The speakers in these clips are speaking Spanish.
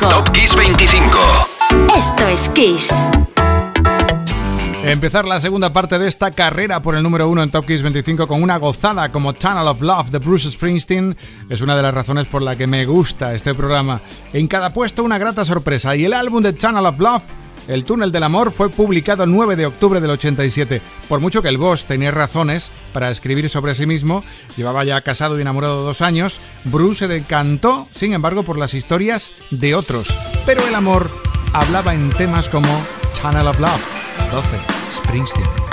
25. Top Kiss 25. Esto es Kiss. Empezar la segunda parte de esta carrera por el número uno en Top Kiss 25 con una gozada como Tunnel of Love de Bruce Springsteen es una de las razones por la que me gusta este programa. En cada puesto una grata sorpresa y el álbum de Tunnel of Love el túnel del amor fue publicado el 9 de octubre del 87. Por mucho que el boss tenía razones para escribir sobre sí mismo, llevaba ya casado y enamorado dos años, Bruce se decantó, sin embargo, por las historias de otros. Pero el amor hablaba en temas como Tunnel of Love, 12, Springsteen.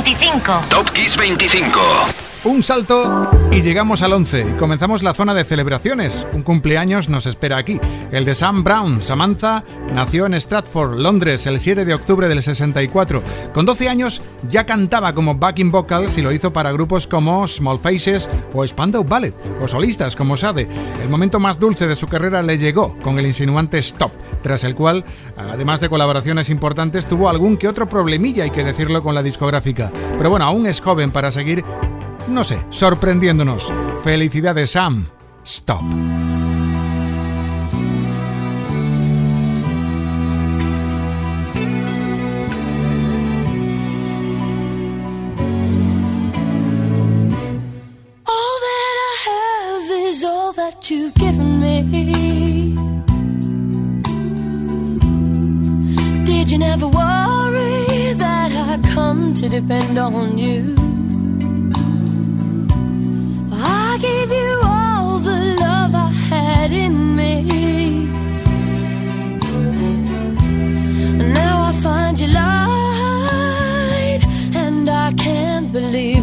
25. Top Kiss 25. Un salto y llegamos al 11. Comenzamos la zona de celebraciones. Un cumpleaños nos espera aquí. El de Sam Brown. Samantha nació en Stratford, Londres, el 7 de octubre del 64. Con 12 años ya cantaba como backing vocals y lo hizo para grupos como Small Faces o Spandau Ballet, o solistas como Sade. El momento más dulce de su carrera le llegó con el insinuante Stop, tras el cual, además de colaboraciones importantes, tuvo algún que otro problemilla, hay que decirlo, con la discográfica. Pero bueno, aún es joven para seguir no sé, sorprendiéndonos. Felicidades, Sam. Stop.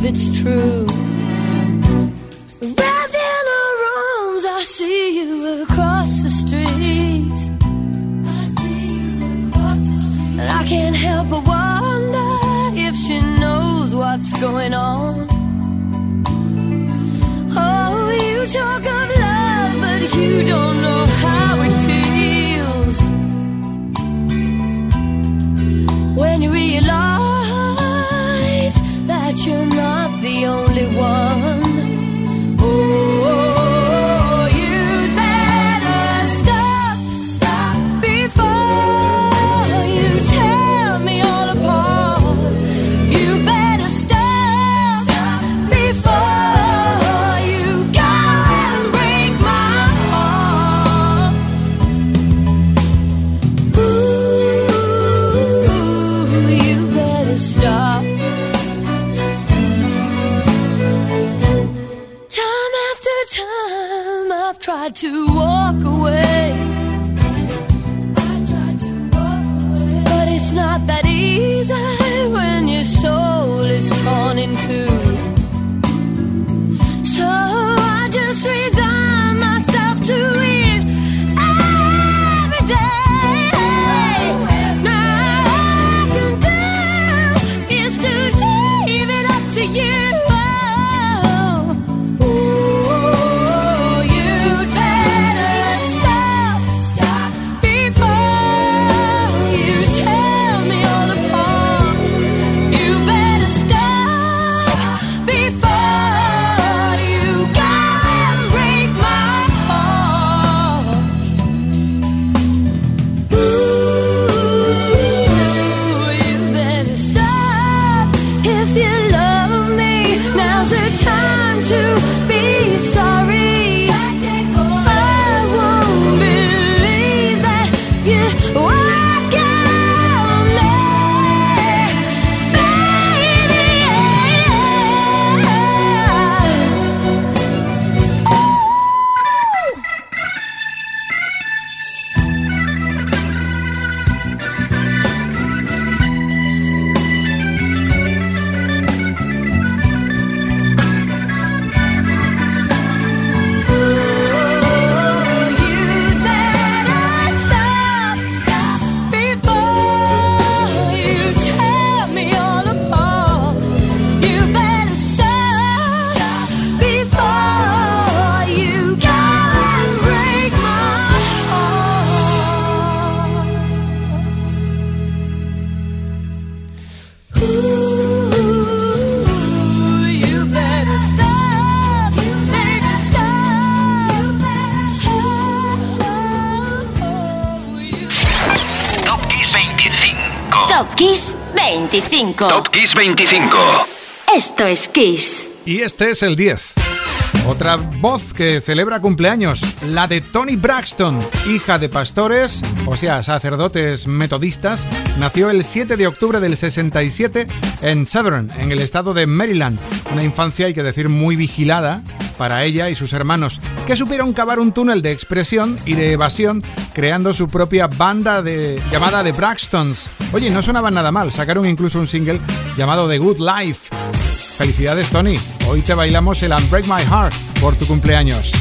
It's true. Hey. Top Kiss 25. Esto es Kiss. Y este es el 10. Otra voz que celebra cumpleaños, la de Tony Braxton, hija de pastores, o sea, sacerdotes metodistas, nació el 7 de octubre del 67 en Severn, en el estado de Maryland. Una infancia, hay que decir, muy vigilada para ella y sus hermanos. Que supieron cavar un túnel de expresión y de evasión creando su propia banda de, llamada The Braxtons. Oye, no sonaban nada mal, sacaron incluso un single llamado The Good Life. Felicidades Tony, hoy te bailamos el Unbreak My Heart por tu cumpleaños.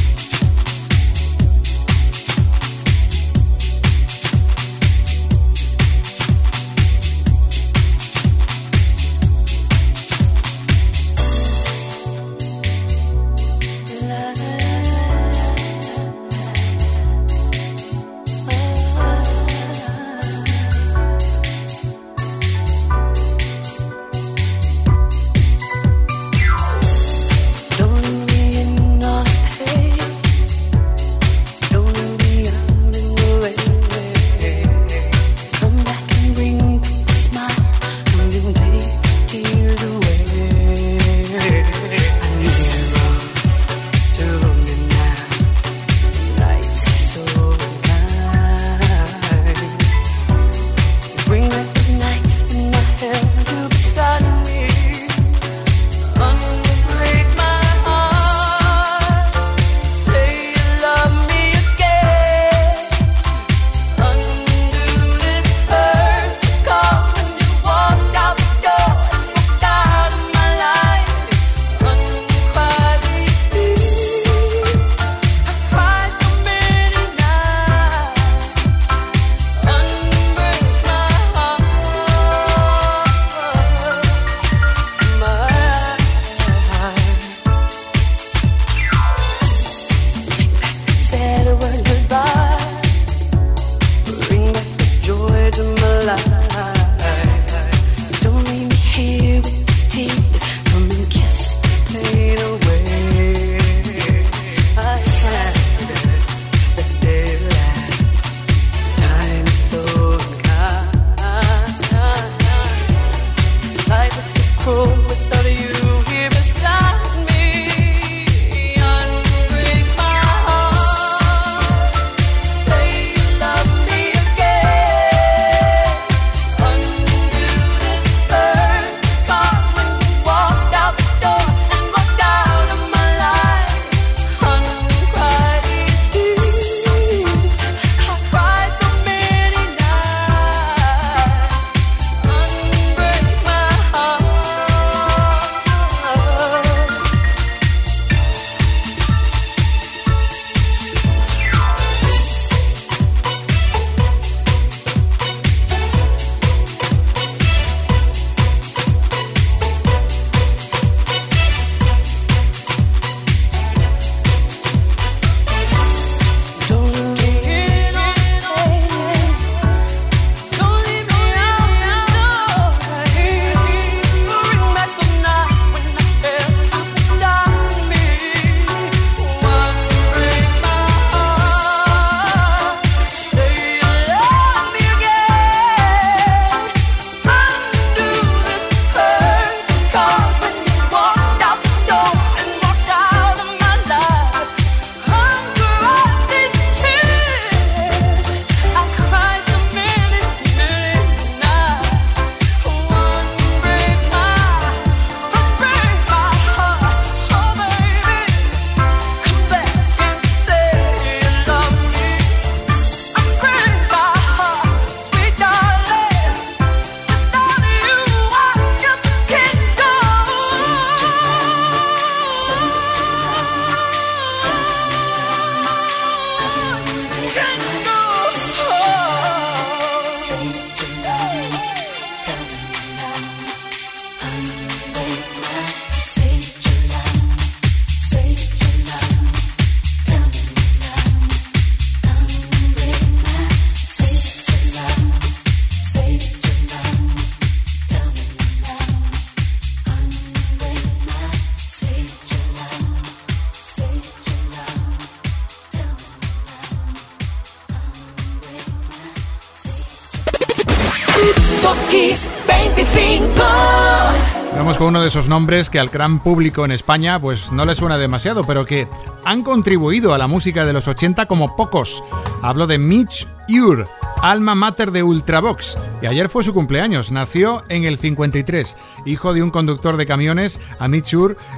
Esos nombres que al gran público en España pues no le suena demasiado, pero que han contribuido a la música de los 80 como pocos. Hablo de Mitch Ure alma mater de Ultravox, y ayer fue su cumpleaños. Nació en el 53. Hijo de un conductor de camiones, Amit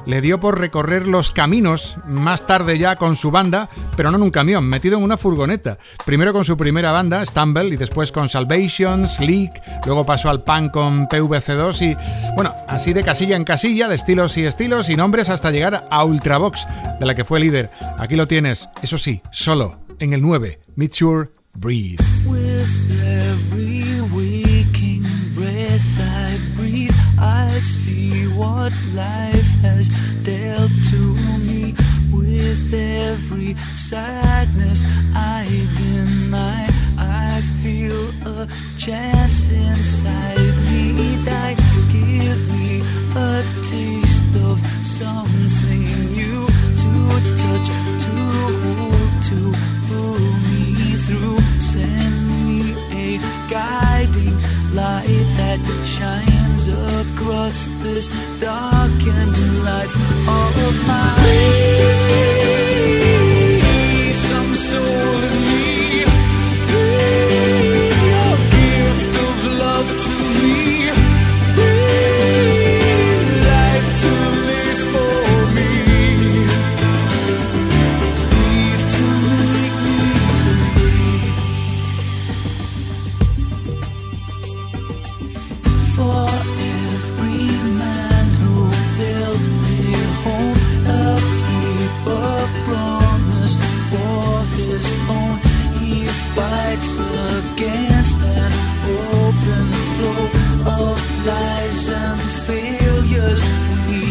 le dio por recorrer los caminos más tarde ya con su banda, pero no en un camión, metido en una furgoneta. Primero con su primera banda, Stumble, y después con Salvation, Sleek, luego pasó al punk con PVC2 y, bueno, así de casilla en casilla, de estilos y estilos y nombres hasta llegar a Ultravox, de la que fue líder. Aquí lo tienes, eso sí, solo, en el 9, Mitchur Breathe. With every waking breath I breathe, I see what life has dealt to me. With every sadness I deny, I feel a chance inside me that give me a taste of something new to touch, to hold, to pull me through. Send me a guiding light that shines across this darkened life of mine. Some soul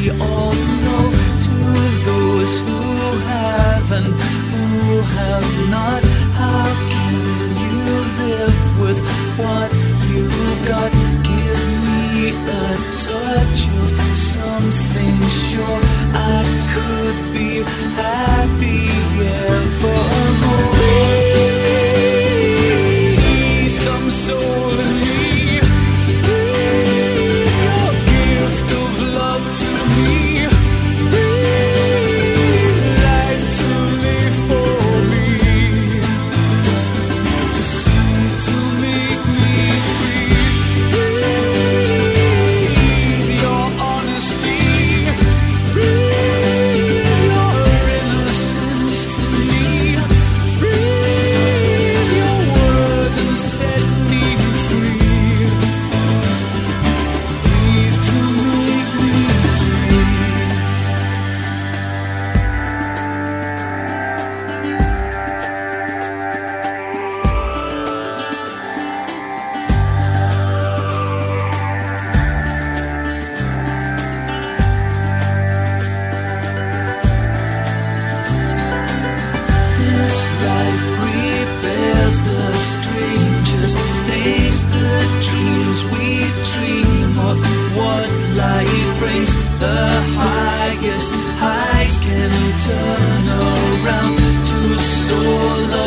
We all know to those who have and who have not.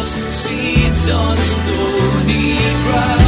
Lost seeds on stony ground.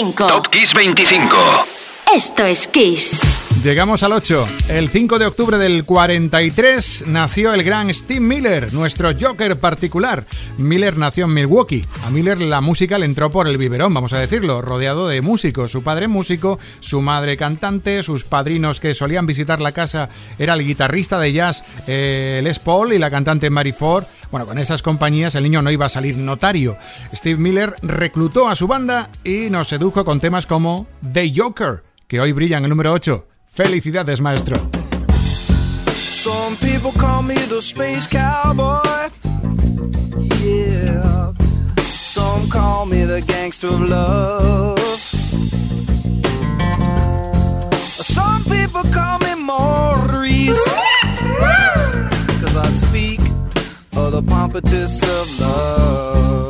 25. Top Kiss 25. Esto es Kiss. Llegamos al 8. El 5 de octubre del 43 nació el gran Steve Miller, nuestro Joker particular. Miller nació en Milwaukee. A Miller la música le entró por el biberón, vamos a decirlo, rodeado de músicos. Su padre músico, su madre cantante, sus padrinos que solían visitar la casa era el guitarrista de jazz eh, Les Paul y la cantante Mary Ford. Bueno, con esas compañías el niño no iba a salir notario. Steve Miller reclutó a su banda y nos sedujo con temas como The Joker, que hoy brilla en el número 8. Felicidades, maestro. Some people call me the space cowboy. Yeah. Some call me the gangster of love. Some people call me Maurice. Cause I speak of the pompatus of love.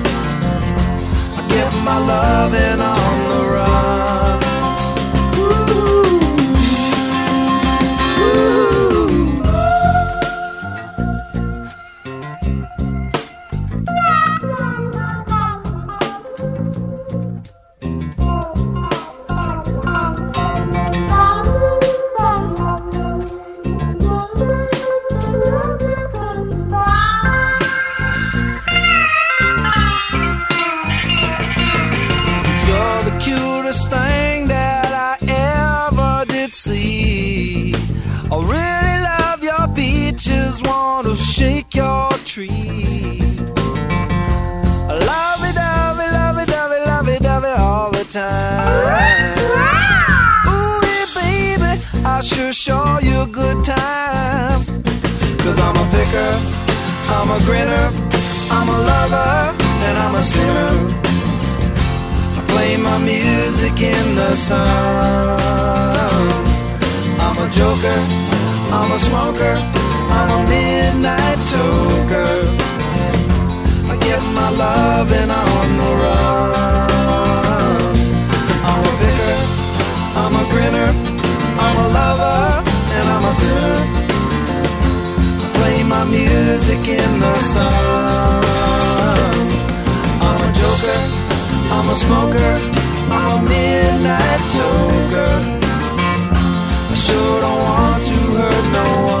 Get my loving on the run. Tree. I love it, love it, love it, love it, love it, love it all the time. Ooh, baby, I sure show you a good time. Cause I'm a picker, I'm a grinner, I'm a lover, and I'm a sinner I play my music in the sun. I'm a joker, I'm a smoker, I'm a midnight toker. I get my loving on the run. I'm a picker, I'm a grinner, I'm a lover, and I'm a sinner. I play my music in the sun. I'm a joker. I'm a smoker, I'm a midnight toker. I sure don't want to hurt no one.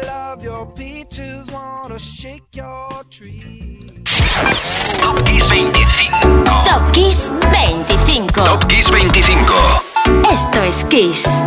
your peaches, wanna shake your tree. Top Kiss 25. Top Kiss 25. Top Kiss 25. Esto es Kiss.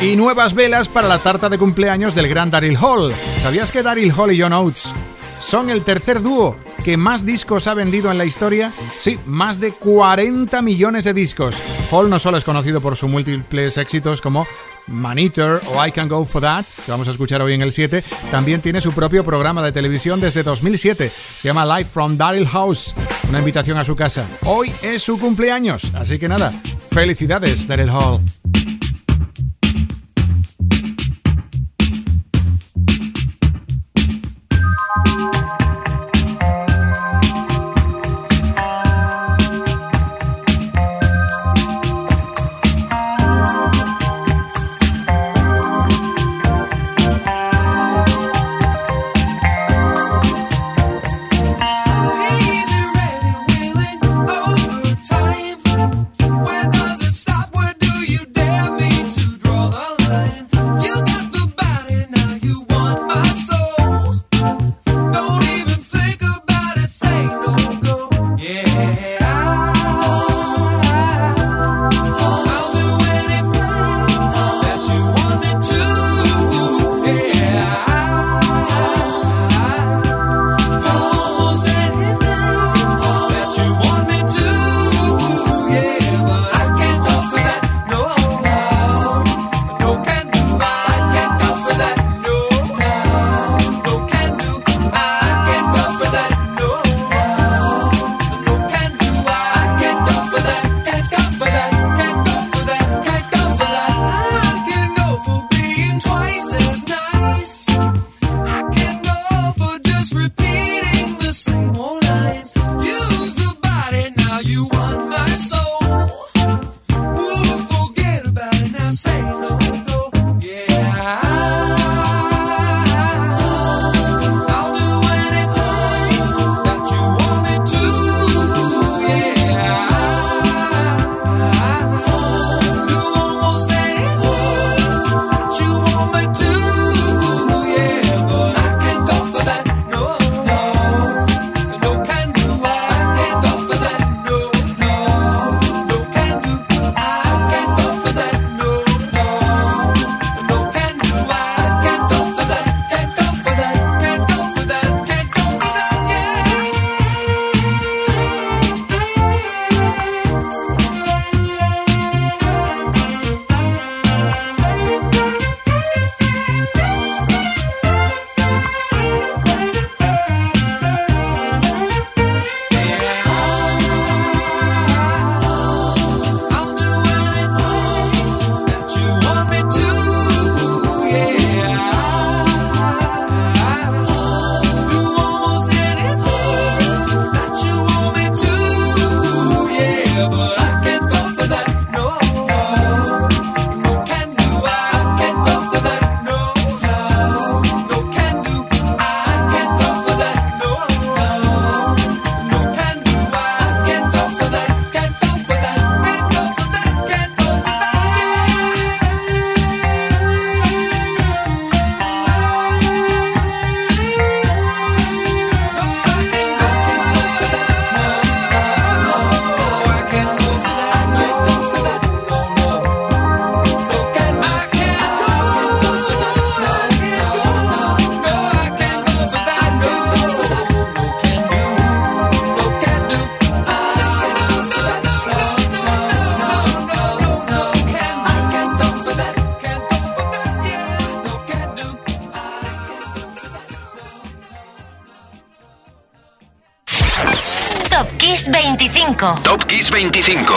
Y nuevas velas para la tarta de cumpleaños del gran Daryl Hall. ¿Sabías que Daryl Hall y John Oates son el tercer dúo que más discos ha vendido en la historia? Sí, más de 40 millones de discos. Hall no solo es conocido por sus múltiples éxitos como Man Eater o I Can Go For That, que vamos a escuchar hoy en el 7, también tiene su propio programa de televisión desde 2007. Se llama Live from Daryl House, una invitación a su casa. Hoy es su cumpleaños, así que nada, felicidades Daryl Hall. Top Kiss 25.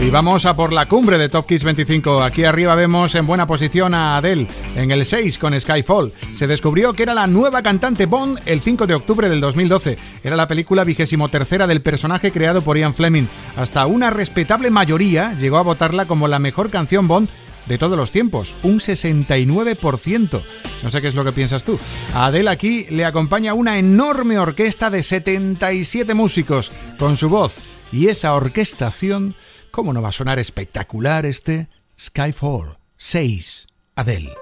Y vamos a por la cumbre de Top Kiss 25. Aquí arriba vemos en buena posición a Adele, en el 6 con Skyfall. Se descubrió que era la nueva cantante Bond el 5 de octubre del 2012. Era la película vigésimo tercera del personaje creado por Ian Fleming. Hasta una respetable mayoría llegó a votarla como la mejor canción Bond de todos los tiempos, un 69%. No sé qué es lo que piensas tú. A Adele aquí le acompaña una enorme orquesta de 77 músicos con su voz. Y esa orquestación, ¿cómo no va a sonar espectacular este Skyfall 6 Adele?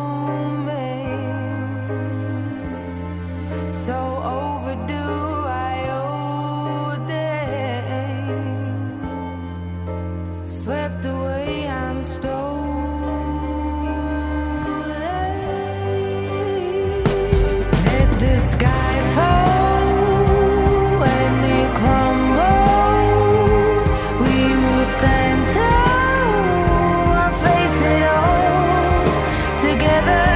together.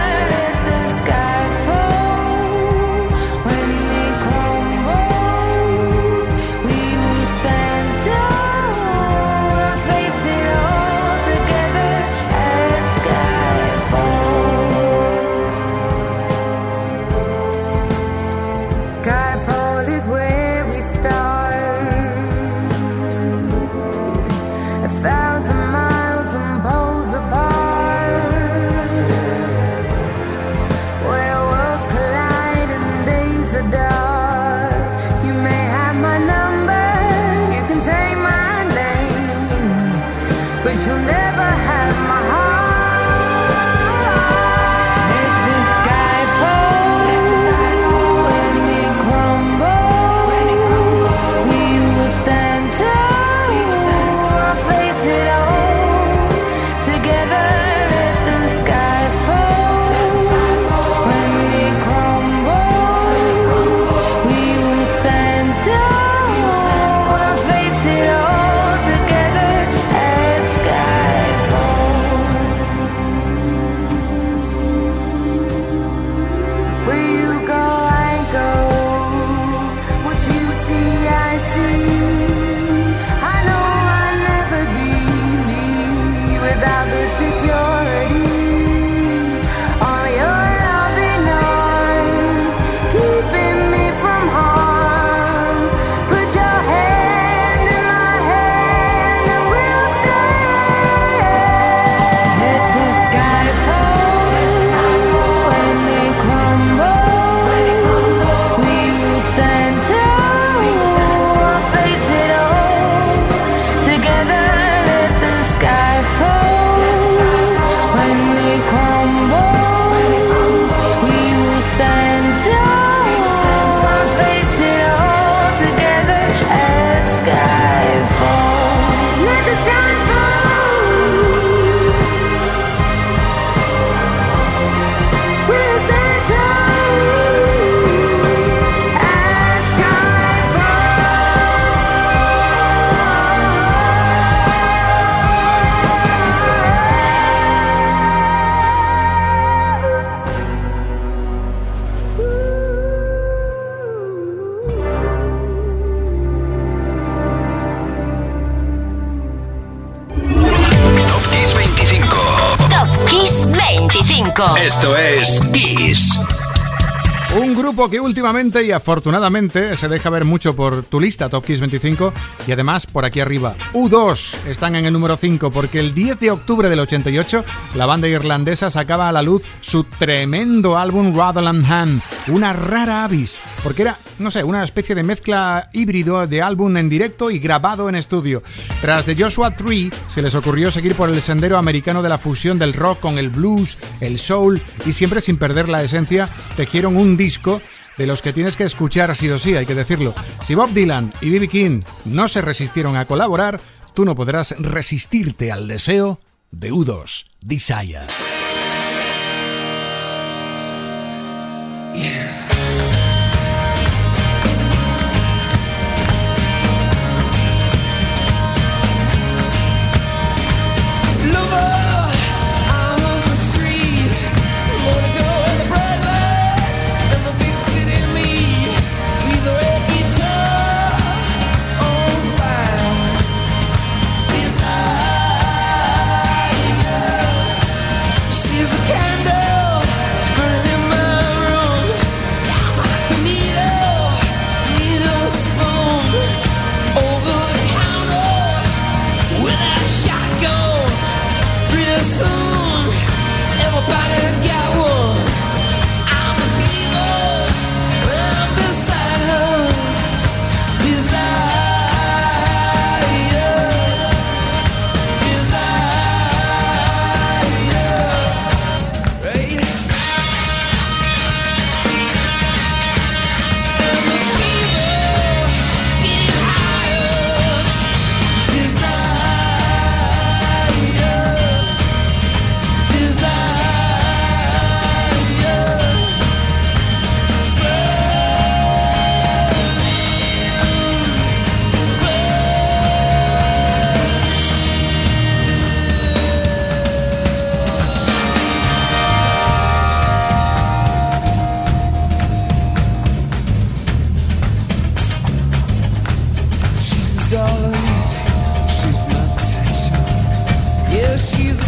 Que últimamente y afortunadamente se deja ver mucho por tu lista Top Kiss 25 y además por aquí arriba. U2 están en el número 5 porque el 10 de octubre del 88 la banda irlandesa sacaba a la luz su tremendo álbum Rutherland Hand, una rara avis, porque era, no sé, una especie de mezcla híbrido de álbum en directo y grabado en estudio. Tras The Joshua 3 se les ocurrió seguir por el sendero americano de la fusión del rock con el blues, el soul y siempre sin perder la esencia tejieron un disco de los que tienes que escuchar sí o sí, hay que decirlo. Si Bob Dylan y B.B. King no se resistieron a colaborar, tú no podrás resistirte al deseo de U2, Desire.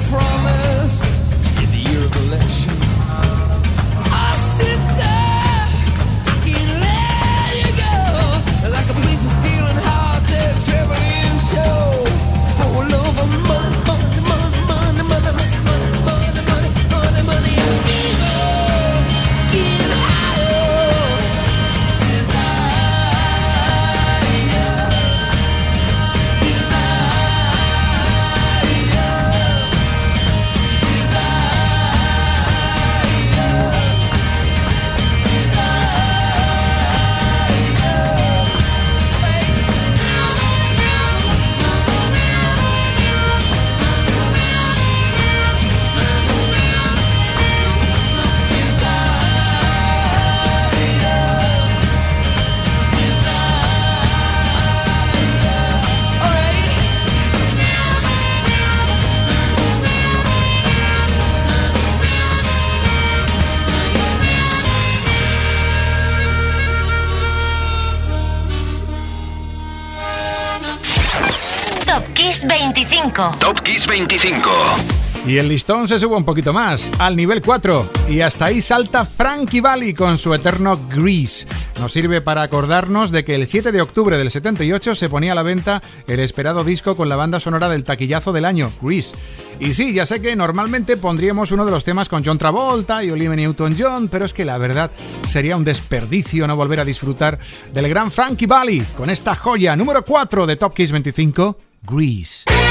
promise. Top Kiss 25. Y el listón se sube un poquito más, al nivel 4. Y hasta ahí salta Frankie Valli con su eterno Grease. Nos sirve para acordarnos de que el 7 de octubre del 78 se ponía a la venta el esperado disco con la banda sonora del taquillazo del año, Grease. Y sí, ya sé que normalmente pondríamos uno de los temas con John Travolta y Olivia Newton-John, pero es que la verdad sería un desperdicio no volver a disfrutar del gran Frankie Valli con esta joya número 4 de Top Kiss 25, Grease.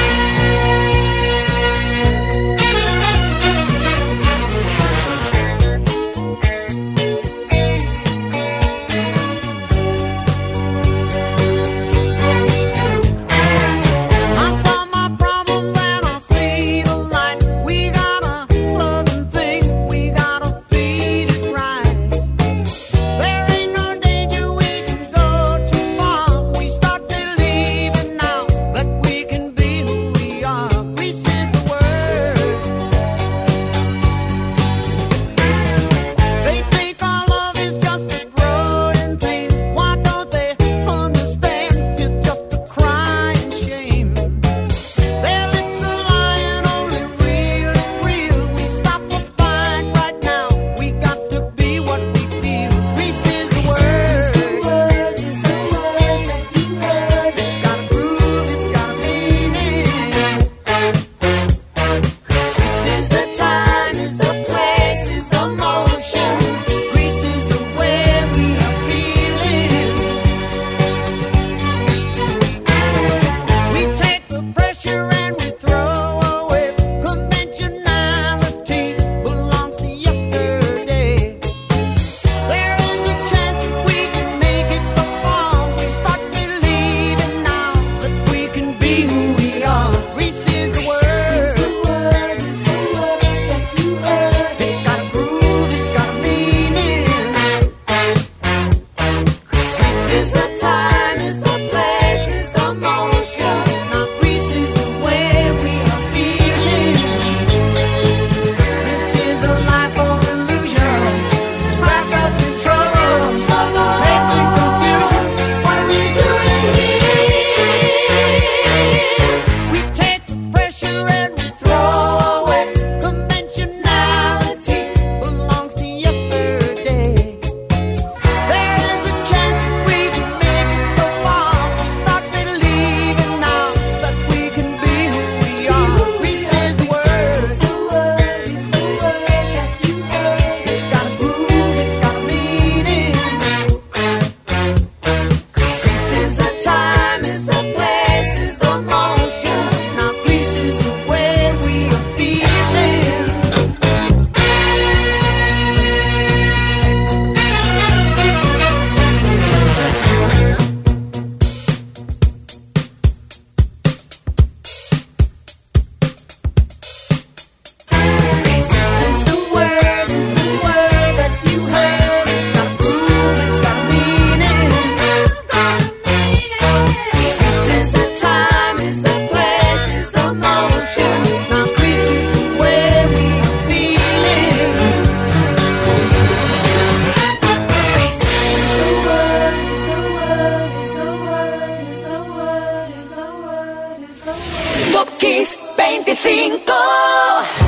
25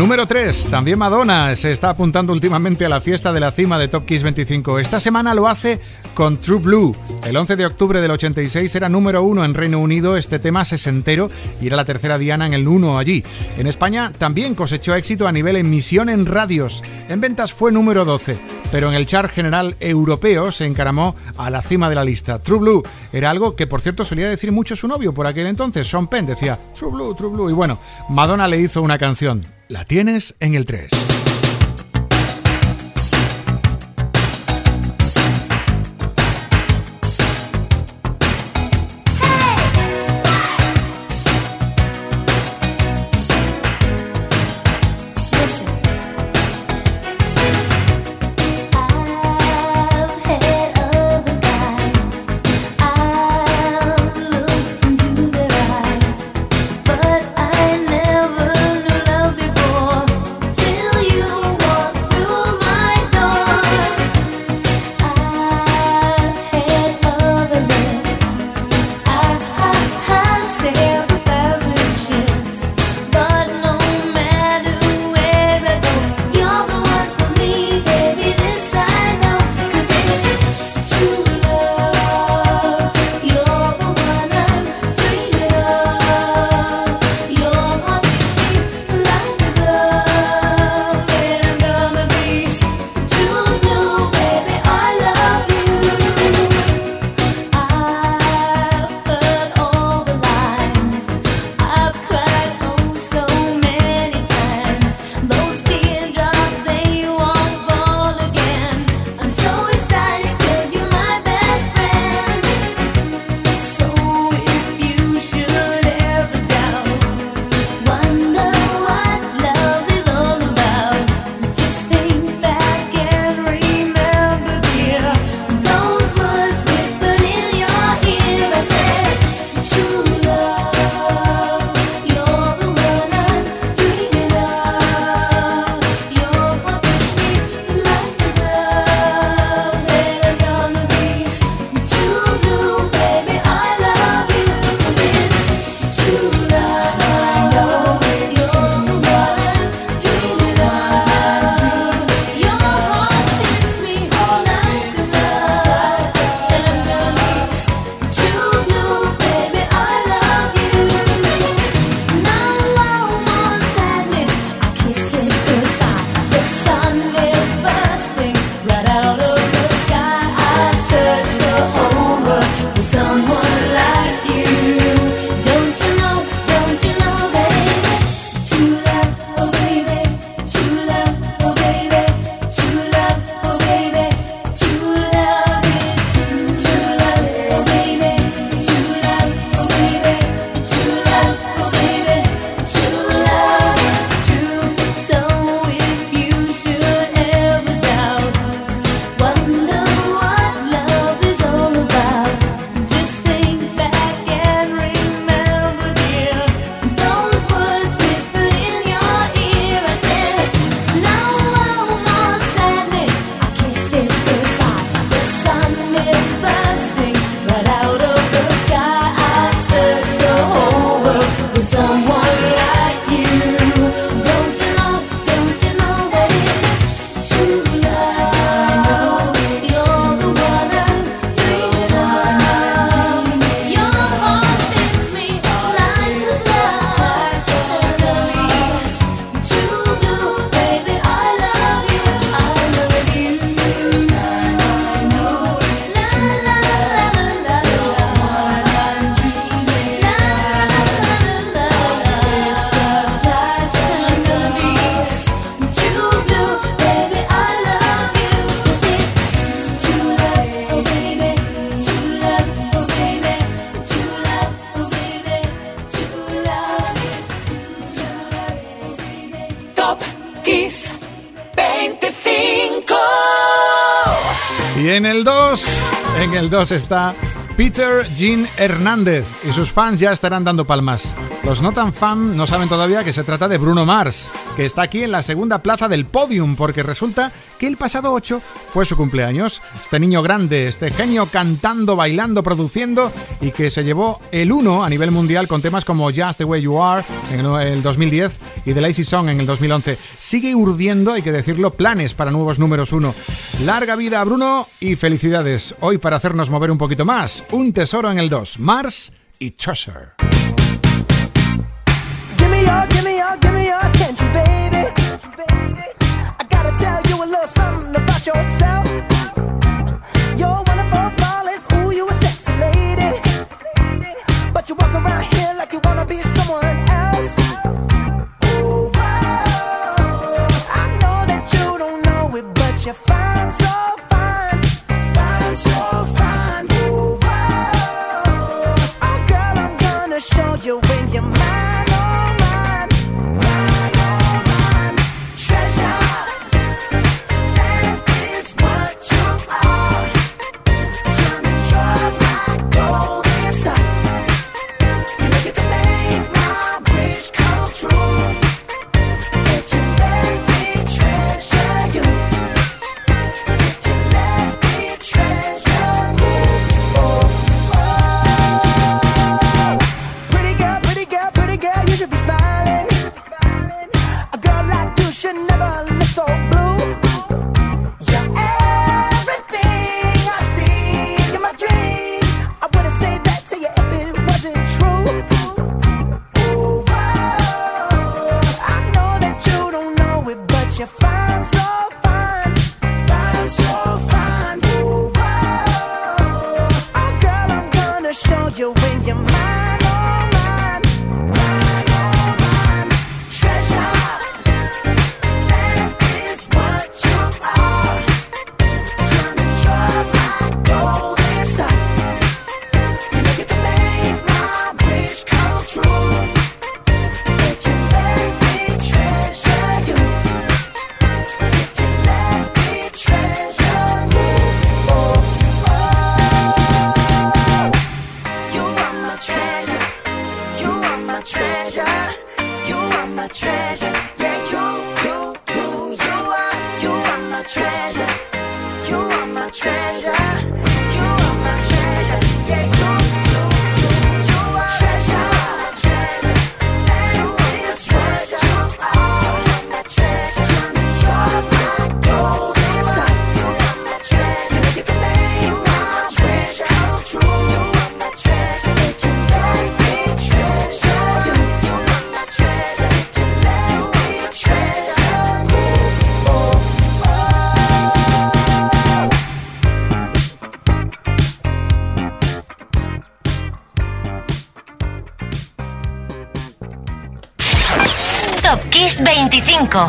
Número 3. También Madonna se está apuntando últimamente a la fiesta de la cima de Top Kiss 25. Esta semana lo hace con True Blue. El 11 de octubre del 86 era número 1 en Reino Unido este tema sesentero y era la tercera diana en el 1 allí. En España también cosechó éxito a nivel emisión en radios. En ventas fue número 12, pero en el chart general europeo se encaramó a la cima de la lista. True Blue era algo que por cierto solía decir mucho su novio por aquel entonces, Sean Penn, decía True Blue, True Blue. Y bueno, Madonna le hizo una canción. La tienes en el 3. En el 2 está Peter Jean Hernández y sus fans ya estarán dando palmas. Los no tan fan no saben todavía que se trata de Bruno Mars, que está aquí en la segunda plaza del podium, porque resulta que el pasado 8 fue su cumpleaños. Este niño grande, este genio cantando, bailando, produciendo y que se llevó el 1 a nivel mundial con temas como Just the Way You Are en el 2010 y The Lazy Song en el 2011. Sigue urdiendo, hay que decirlo, planes para nuevos números 1. Larga vida a Bruno y felicidades. Hoy para hacernos mover un poquito más, un tesoro en el 2, Mars y me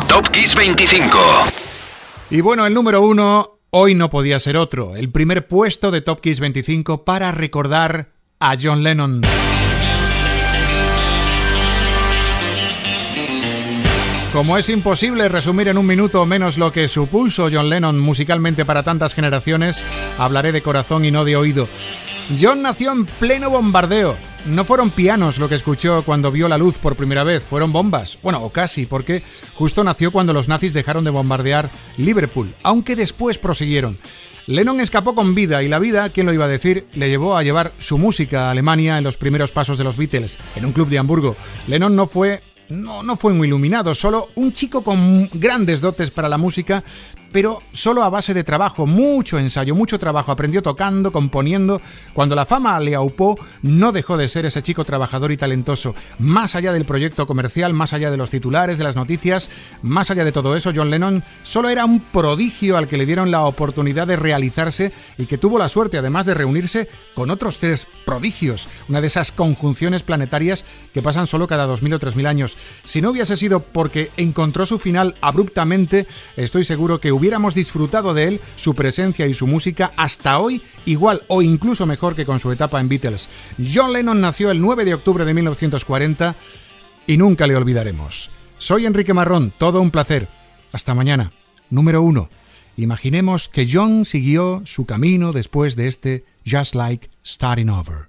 Top Kiss 25. Y bueno, el número uno hoy no podía ser otro. El primer puesto de Top Kiss 25 para recordar a John Lennon. Como es imposible resumir en un minuto o menos lo que supuso John Lennon musicalmente para tantas generaciones, hablaré de corazón y no de oído. John nació en pleno bombardeo. No fueron pianos lo que escuchó cuando vio la luz por primera vez, fueron bombas. Bueno, o casi, porque justo nació cuando los nazis dejaron de bombardear Liverpool, aunque después prosiguieron. Lennon escapó con vida y la vida, ¿quién lo iba a decir?, le llevó a llevar su música a Alemania en los primeros pasos de los Beatles, en un club de Hamburgo. Lennon no fue no, no fue muy iluminado, solo un chico con grandes dotes para la música, pero solo a base de trabajo, mucho ensayo, mucho trabajo. Aprendió tocando, componiendo. Cuando la fama le aupó, no dejó de ser ese chico trabajador y talentoso. Más allá del proyecto comercial, más allá de los titulares, de las noticias, más allá de todo eso, John Lennon solo era un prodigio al que le dieron la oportunidad de realizarse y que tuvo la suerte además de reunirse con otros tres prodigios, una de esas conjunciones planetarias que pasan solo cada 2.000 o 3.000 años. Si no hubiese sido porque encontró su final abruptamente, estoy seguro que hubiéramos disfrutado de él, su presencia y su música hasta hoy igual o incluso mejor que con su etapa en Beatles. John Lennon nació el 9 de octubre de 1940 y nunca le olvidaremos. Soy Enrique Marrón, todo un placer. Hasta mañana. Número 1. Imaginemos que John siguió su camino después de este Just Like Starting Over.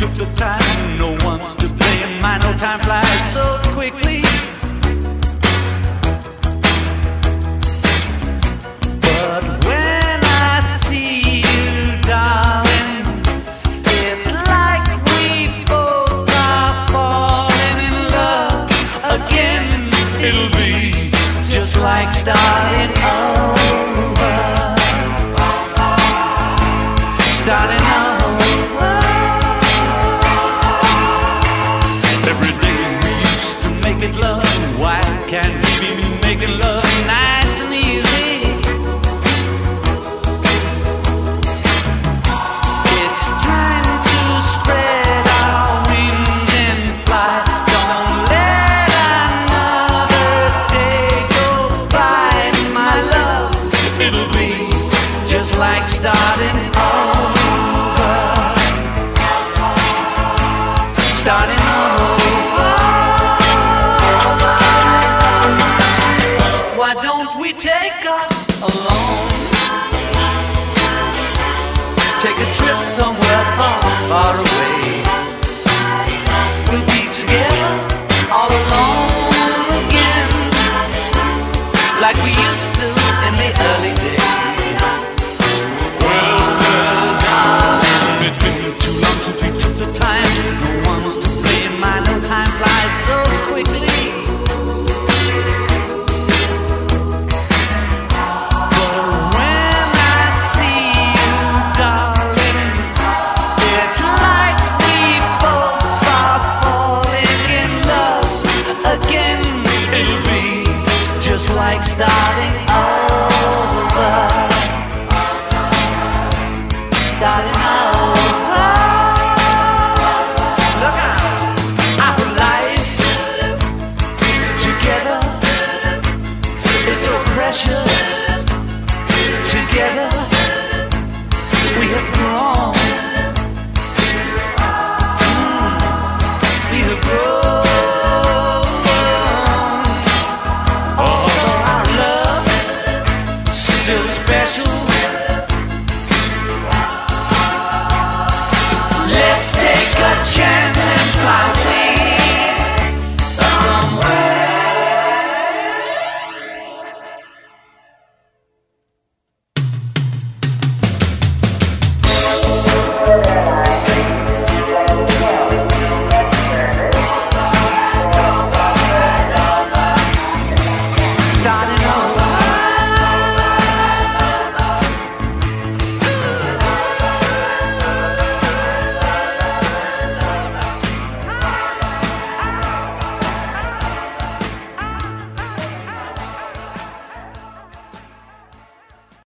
took the time. No one's to blame. My no time flies so quickly.